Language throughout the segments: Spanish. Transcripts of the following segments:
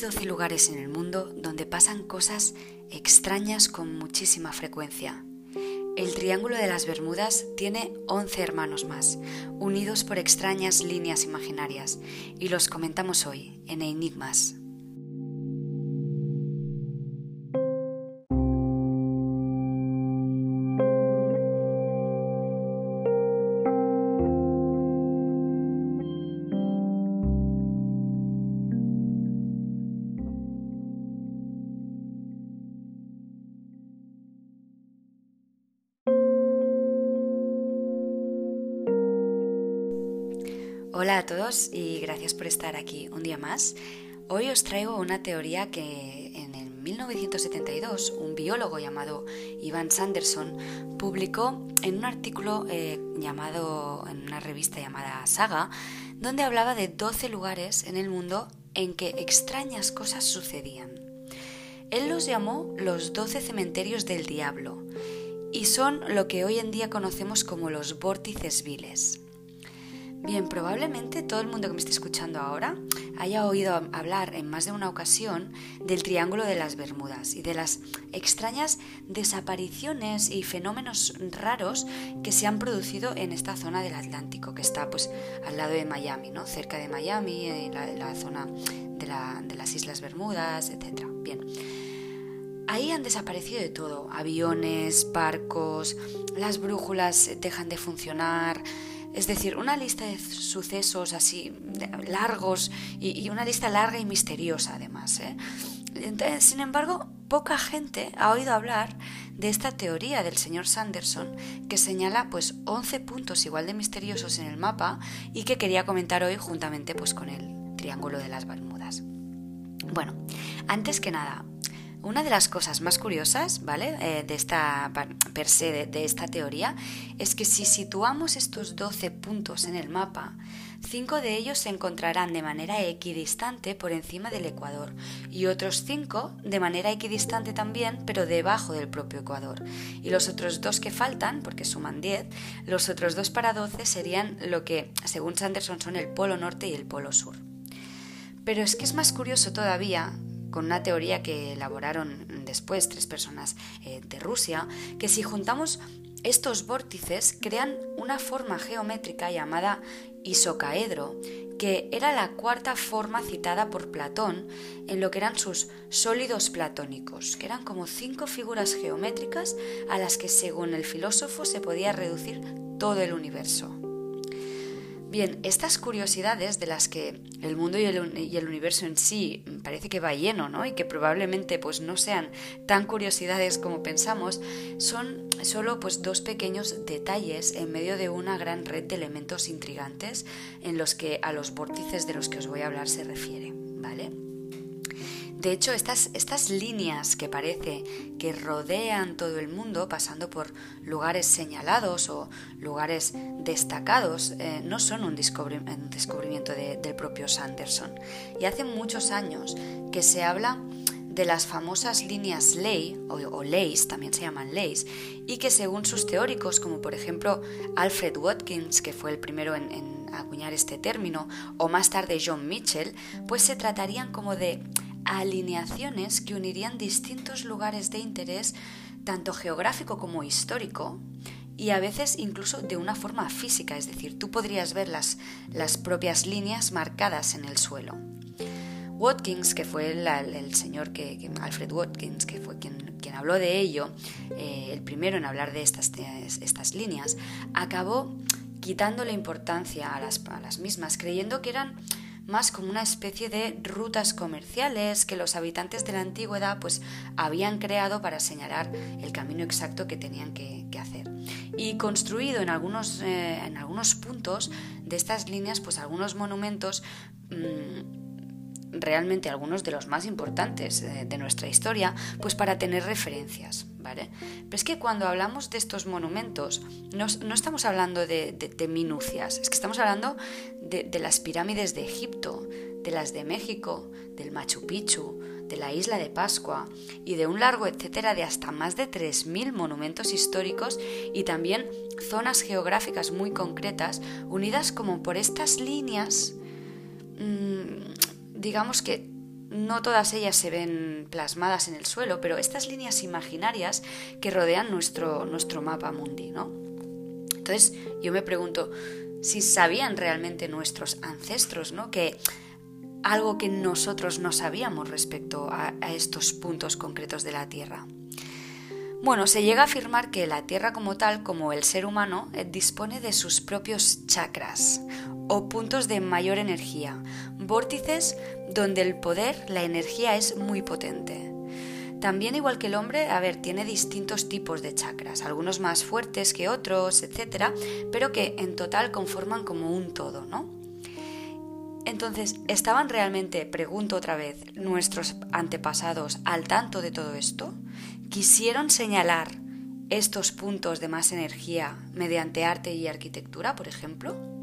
Hay 12 lugares en el mundo donde pasan cosas extrañas con muchísima frecuencia. El Triángulo de las Bermudas tiene 11 hermanos más, unidos por extrañas líneas imaginarias, y los comentamos hoy en Enigmas. Hola a todos y gracias por estar aquí un día más. Hoy os traigo una teoría que en el 1972 un biólogo llamado Ivan Sanderson publicó en un artículo eh, llamado en una revista llamada Saga, donde hablaba de 12 lugares en el mundo en que extrañas cosas sucedían. Él los llamó los 12 cementerios del diablo y son lo que hoy en día conocemos como los vórtices viles. Bien, probablemente todo el mundo que me esté escuchando ahora haya oído hablar en más de una ocasión del Triángulo de las Bermudas y de las extrañas desapariciones y fenómenos raros que se han producido en esta zona del Atlántico, que está pues al lado de Miami, ¿no? cerca de Miami, en la, zona de, de las Islas Bermudas, etc. Bien. Ahí han desaparecido de todo, aviones, barcos, las brújulas dejan de funcionar, es decir, una lista de sucesos así largos y, una lista larga y misteriosa además. ¿eh? sin embargo, poca gente ha oído hablar de esta teoría del señor Sanderson que señala pues 11 puntos igual de misteriosos en el mapa y que quería comentar hoy juntamente pues con el Triángulo de las Bermudas. Bueno, antes que nada, una de las cosas más curiosas, ¿vale? Eh, de esta per se de, esta teoría es que si situamos estos 12 puntos en el mapa, cinco de ellos se encontrarán de manera equidistante por encima del ecuador y otros cinco de manera equidistante también, pero debajo del propio ecuador. Y los otros dos que faltan, porque suman 10, los otros dos para 12 serían lo que, según Sanderson, son el polo norte y el polo sur. Pero es que es más curioso todavía con una teoría que elaboraron después tres personas eh, de Rusia, que si juntamos estos vórtices crean una forma geométrica llamada isocaedro, que era la cuarta forma citada por Platón en lo que eran sus sólidos platónicos, que eran como cinco figuras geométricas a las que según el filósofo se podía reducir todo el universo. Bien, estas curiosidades de las que el mundo y el, universo en sí parece que va lleno, ¿no? Y que probablemente pues no sean tan curiosidades como pensamos, son solo pues dos pequeños detalles en medio de una gran red de elementos intrigantes en los que a los vórtices de los que os voy a hablar se refiere, ¿vale? De hecho, estas, estas líneas que parece que rodean todo el mundo, pasando por lugares señalados o lugares destacados, eh, no son un, descubrimiento del propio Sanderson. Y hace muchos años que se habla de las famosas líneas ley o, o también se llaman leys, y que según sus teóricos, como por ejemplo Alfred Watkins, que fue el primero en acuñar este término, o más tarde John Mitchell, pues se tratarían como de alineaciones que unirían distintos lugares de interés, tanto geográfico como histórico, y a veces incluso de una forma física, es decir, tú podrías ver las, las propias líneas marcadas en el suelo. Watkins, que fue el, señor que, Alfred Watkins, que fue quien, quien habló de ello, eh, el primero en hablar de estas, estas líneas, acabó quitándole importancia a las, a las mismas, creyendo que eran más como una especie de rutas comerciales que los habitantes de la antigüedad pues habían creado para señalar el camino exacto que tenían que, hacer. Y construido en algunos, eh, en algunos puntos de estas líneas pues algunos monumentos mm, realmente algunos de los más importantes eh, de, nuestra historia, pues para tener referencias, ¿vale? Pero es que cuando hablamos de estos monumentos, no, estamos hablando de, minucias, es que estamos hablando de, de, las pirámides de Egipto, de las de México, del Machu Picchu, de la isla de Pascua y de un largo etcétera de hasta más de 3.000 monumentos históricos y también zonas geográficas muy concretas unidas como por estas líneas digamos que no todas ellas se ven plasmadas en el suelo, pero estas líneas imaginarias que rodean nuestro, nuestro mapa mundi, ¿no? Entonces yo me pregunto si sabían realmente nuestros ancestros, ¿no? Que algo que nosotros no sabíamos respecto a, a estos puntos concretos de la Tierra. Bueno, se llega a afirmar que la Tierra como tal, como el ser humano, eh, dispone de sus propios chakras o puntos de mayor energía, vórtices donde el poder, la energía es muy potente. También igual que el hombre, a ver, tiene distintos tipos de chakras, algunos más fuertes que otros, etcétera, pero que en total conforman como un todo, ¿no? Entonces, ¿estaban realmente, pregunto otra vez, nuestros antepasados al tanto de todo esto? ¿Quisieron señalar estos puntos de más energía mediante arte y arquitectura, por ejemplo?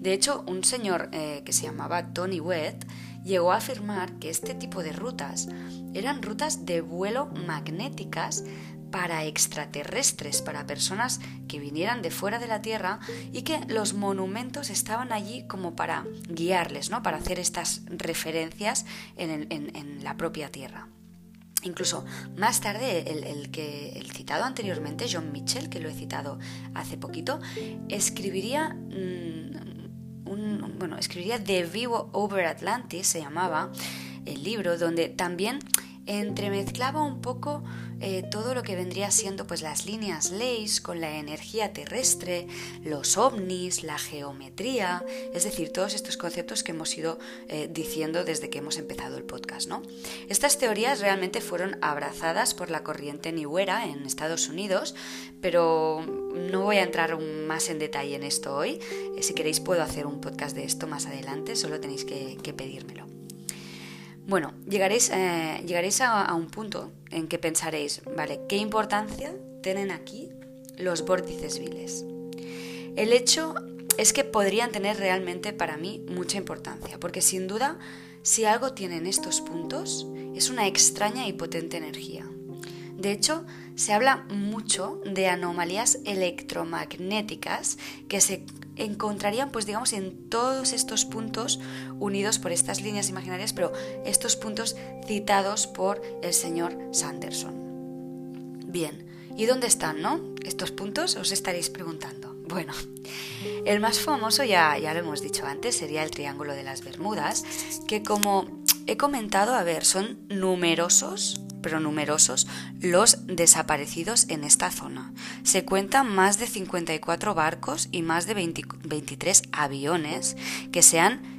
De hecho, un señor eh, que se llamaba Tony Wett llegó a afirmar que este tipo de rutas eran rutas de vuelo magnéticas para extraterrestres, para personas que vinieran de fuera de la Tierra y que los monumentos estaban allí como para guiarles, ¿no? para hacer estas referencias en, la propia Tierra. Incluso más tarde, el, que, el citado anteriormente, John Mitchell, que lo he citado hace poquito, escribiría mm, bueno, escribiría The Vivo Over Atlantis, se llamaba el libro, donde también entremezclaba un poco eh, todo lo que vendría siendo pues las líneas leyes con la energía terrestre, los ovnis, la geometría, es decir, todos estos conceptos que hemos ido eh, diciendo desde que hemos empezado el podcast, ¿no? Estas teorías realmente fueron abrazadas por la corriente New Era en Estados Unidos, pero no voy a entrar más en detalle en esto hoy. Eh, si queréis puedo hacer un podcast de esto más adelante, solo tenéis que pedírmelo. Bueno, llegaréis, eh, llegaréis a, un punto en que pensaréis, vale, ¿qué importancia tienen aquí los vórtices viles? El hecho es que podrían tener realmente para mí mucha importancia, porque sin duda, si algo tienen estos puntos, es una extraña y potente energía. De hecho, se habla mucho de anomalías electromagnéticas que se encontrarían, pues digamos, en todos estos puntos unidos por estas líneas imaginarias, pero estos puntos citados por el señor Sanderson. Bien, ¿y dónde están, no? Estos puntos os estaréis preguntando. Bueno, el más famoso, ya, ya lo hemos dicho antes, sería el Triángulo de las Bermudas, que como he comentado, a ver, son numerosos pero numerosos, los desaparecidos en esta zona. Se cuentan más de 54 barcos y más de 23 aviones que se han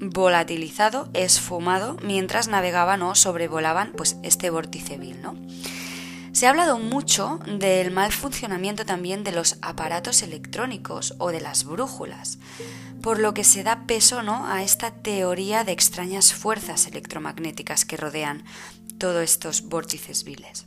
volatilizado, esfumado mientras navegaban o sobrevolaban pues este vórtice vil, ¿no? Se ha hablado mucho del mal funcionamiento también de los aparatos electrónicos o de las brújulas, por lo que se da peso ¿no? a esta teoría de extrañas fuerzas electromagnéticas que rodean todos estos vórtices viles.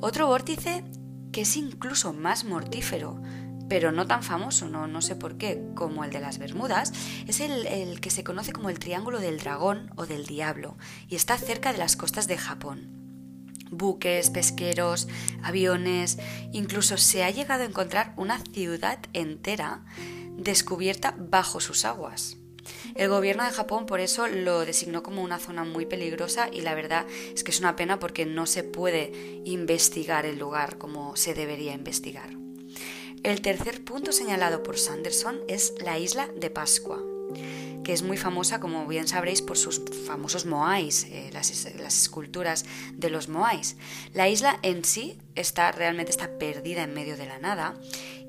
Otro vórtice que es incluso más mortífero, pero no tan famoso, no, no sé por qué, como el de las Bermudas, es el, el, que se conoce como el Triángulo del Dragón o del Diablo, y está cerca de las costas de Japón. Buques, pesqueros, aviones, incluso se ha llegado a encontrar una ciudad entera descubierta bajo sus aguas. El gobierno de Japón por eso lo designó como una zona muy peligrosa y la verdad es que es una pena porque no se puede investigar el lugar como se debería investigar. El tercer punto señalado por Sanderson es la isla de Pascua que es muy famosa, como bien sabréis, por sus famosos moais, eh, las, esculturas de los moais. La isla en sí está realmente está perdida en medio de la nada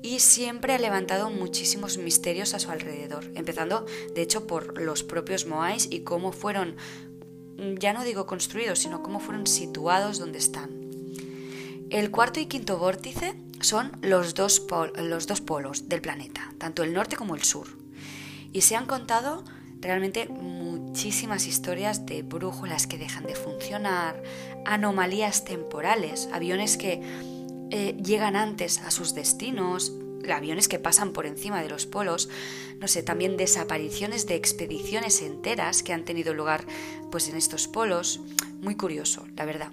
y siempre ha levantado muchísimos misterios a su alrededor, empezando de hecho por los propios moais y cómo fueron, ya no digo construidos, sino cómo fueron situados donde están. El cuarto y quinto vórtice son los dos, los dos polos del planeta, tanto el norte como el sur. Y se han contado realmente muchísimas historias de brújulas que dejan de funcionar, anomalías temporales, aviones que eh, llegan antes a sus destinos, aviones que pasan por encima de los polos, no sé, también desapariciones de expediciones enteras que han tenido lugar pues en estos polos, muy curioso, la verdad.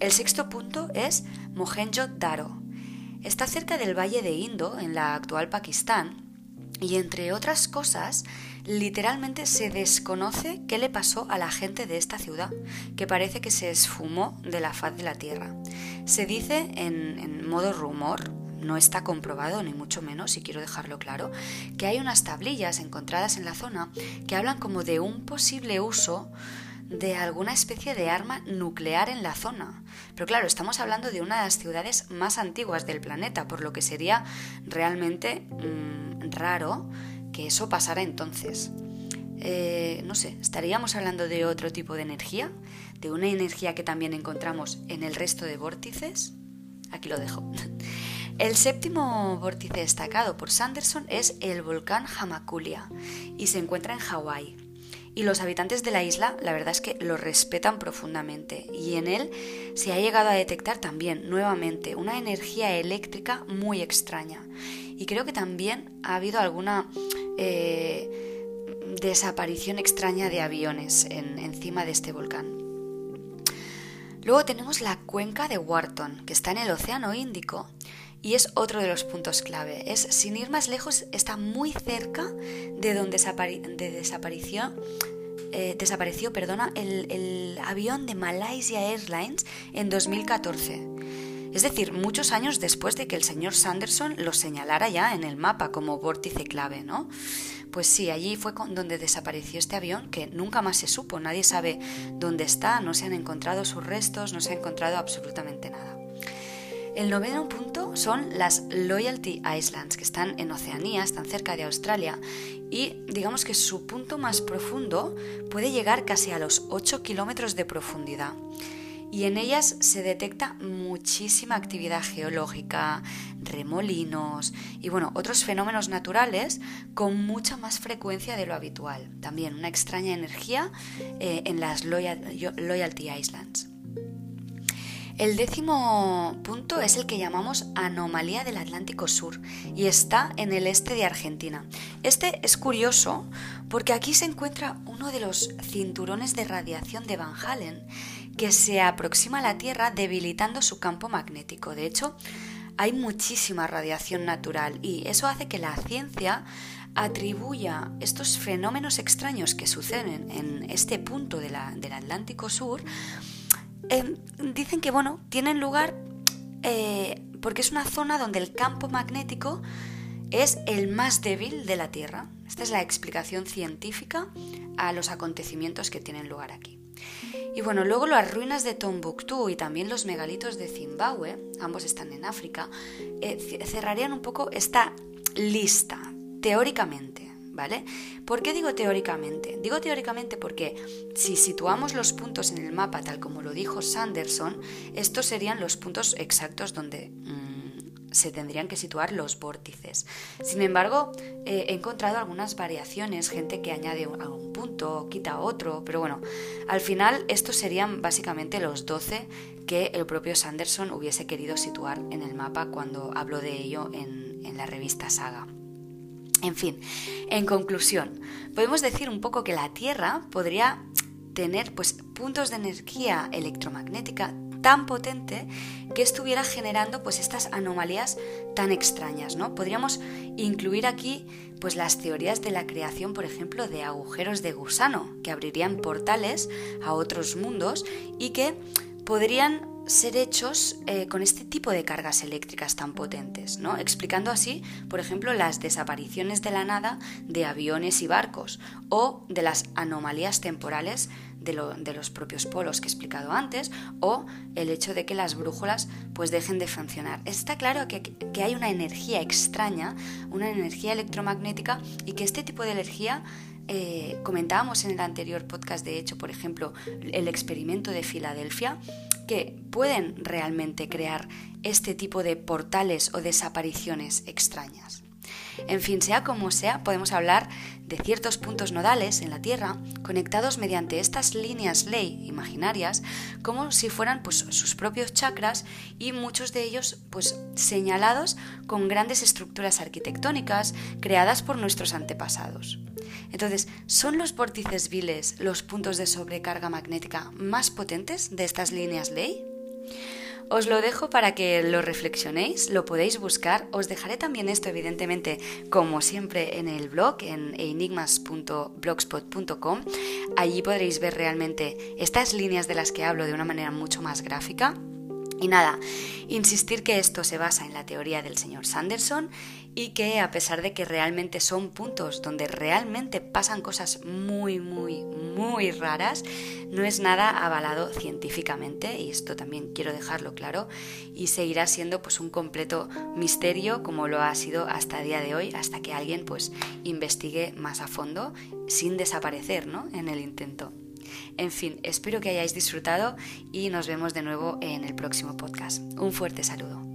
El sexto punto es Mohenjo-Daro. Está cerca del valle de Indo, en la actual Pakistán, Y entre otras cosas, literalmente se desconoce qué le pasó a la gente de esta ciudad, que parece que se esfumó de la faz de la Tierra. Se dice en, modo rumor, no está comprobado ni mucho menos, y quiero dejarlo claro, que hay unas tablillas encontradas en la zona que hablan como de un posible uso de alguna especie de arma nuclear en la zona. Pero claro, estamos hablando de una de las ciudades más antiguas del planeta, por lo que sería realmente mm, raro que eso pasara entonces. Eh, no sé, ¿estaríamos hablando de otro tipo de energía? ¿De una energía que también encontramos en el resto de vórtices? Aquí lo dejo. El séptimo vórtice destacado por Sanderson es el volcán Hamakulia y se encuentra en Hawái y los habitantes de la isla la verdad es que lo respetan profundamente y en él se ha llegado a detectar también nuevamente una energía eléctrica muy extraña y creo que también ha habido alguna eh, desaparición extraña de aviones encima de este volcán. Luego tenemos la cuenca de Wharton, que está en el Océano Índico y es otro de los puntos clave. Es, sin ir más lejos, está muy cerca de donde desapareció, eh, desapareció perdona, el, el avión de Malaysia Airlines en 2014. Es decir, muchos años después de que el señor Sanderson lo señalara ya en el mapa como vórtice clave, ¿no? Pues sí, allí fue donde desapareció este avión que nunca más se supo, nadie sabe dónde está, no se han encontrado sus restos, no se ha encontrado absolutamente nada. El noveno punto son las Loyalty Islands, que están en Oceanía, están cerca de Australia, y digamos que su punto más profundo puede llegar casi a los 8 kilómetros de profundidad. Y en ellas se detecta muchísima actividad geológica, remolinos y bueno, otros fenómenos naturales con mucha más frecuencia de lo habitual. También una extraña energía eh, en las Loyalty Islands. El décimo punto es el que llamamos anomalía del Atlántico Sur y está en el este de Argentina. Este es curioso porque aquí se encuentra uno de los cinturones de radiación de Van Halen que se aproxima a la Tierra debilitando su campo magnético. De hecho, hay muchísima radiación natural y eso hace que la ciencia atribuya estos fenómenos extraños que suceden en este punto del Atlántico Sur Dicen que bueno, tienen lugar eh, porque es una zona donde el campo magnético es el más débil de la Tierra. Esta es la explicación científica a los acontecimientos que tienen lugar aquí. Y bueno, luego las ruinas de Tombuctú y también los megalitos de Zimbabue, ambos están en África, eh, cerrarían un poco esta lista, teóricamente. ¿Vale? ¿Por qué digo teóricamente? Digo teóricamente porque si situamos los puntos en el mapa tal como lo dijo Sanderson, estos serían los puntos exactos donde mm, se tendrían que situar los vórtices. Sin embargo, he encontrado algunas variaciones, gente que añade algún punto, quita otro, pero bueno, al final estos serían básicamente los 12 que el propio Sanderson hubiese querido situar en el mapa cuando habló de ello en, en la revista Saga. En fin, en conclusión, podemos decir un poco que la Tierra podría tener pues, puntos de energía electromagnética tan potente que estuviera generando pues estas anomalías tan extrañas, ¿no? Podríamos incluir aquí pues las teorías de la creación, por ejemplo, de agujeros de gusano que abrirían portales a otros mundos y que podrían ser hechos eh, con este tipo de cargas eléctricas tan potentes, ¿no? explicando así, por ejemplo, las desapariciones de la nada de aviones y barcos o de las anomalías temporales de, los propios polos que he explicado antes o el hecho de que las brújulas pues dejen de funcionar. Está claro que, que hay una energía extraña, una energía electromagnética y que este tipo de energía eh, comentábamos en el anterior podcast, de hecho, por ejemplo, el experimento de Filadelfia, que pueden realmente crear este tipo de portales o desapariciones extrañas. En fin, sea como sea, podemos hablar de ciertos puntos nodales en la Tierra conectados mediante estas líneas ley imaginarias como si fueran pues, sus propios chakras y muchos de ellos pues, señalados con grandes estructuras arquitectónicas creadas por nuestros antepasados. Entonces, ¿son los vórtices viles los puntos de sobrecarga magnética más potentes de estas líneas ley? Os lo dejo para que lo reflexionéis, lo podéis buscar. Os dejaré también esto, evidentemente, como siempre, en el blog, en enigmas.blogspot.com. Allí podréis ver realmente estas líneas de las que hablo de una manera mucho más gráfica. Y nada, insistir que esto se basa en la teoría del señor Sanderson y que a pesar de que realmente son puntos donde realmente pasan cosas muy, muy, muy raras, no es nada avalado científicamente y esto también quiero dejarlo claro y seguirá siendo pues un completo misterio como lo ha sido hasta el día de hoy, hasta que alguien pues investigue más a fondo sin desaparecer ¿no? en el intento. En fin, espero que hayáis disfrutado y nos vemos de nuevo en el próximo podcast. Un fuerte saludo.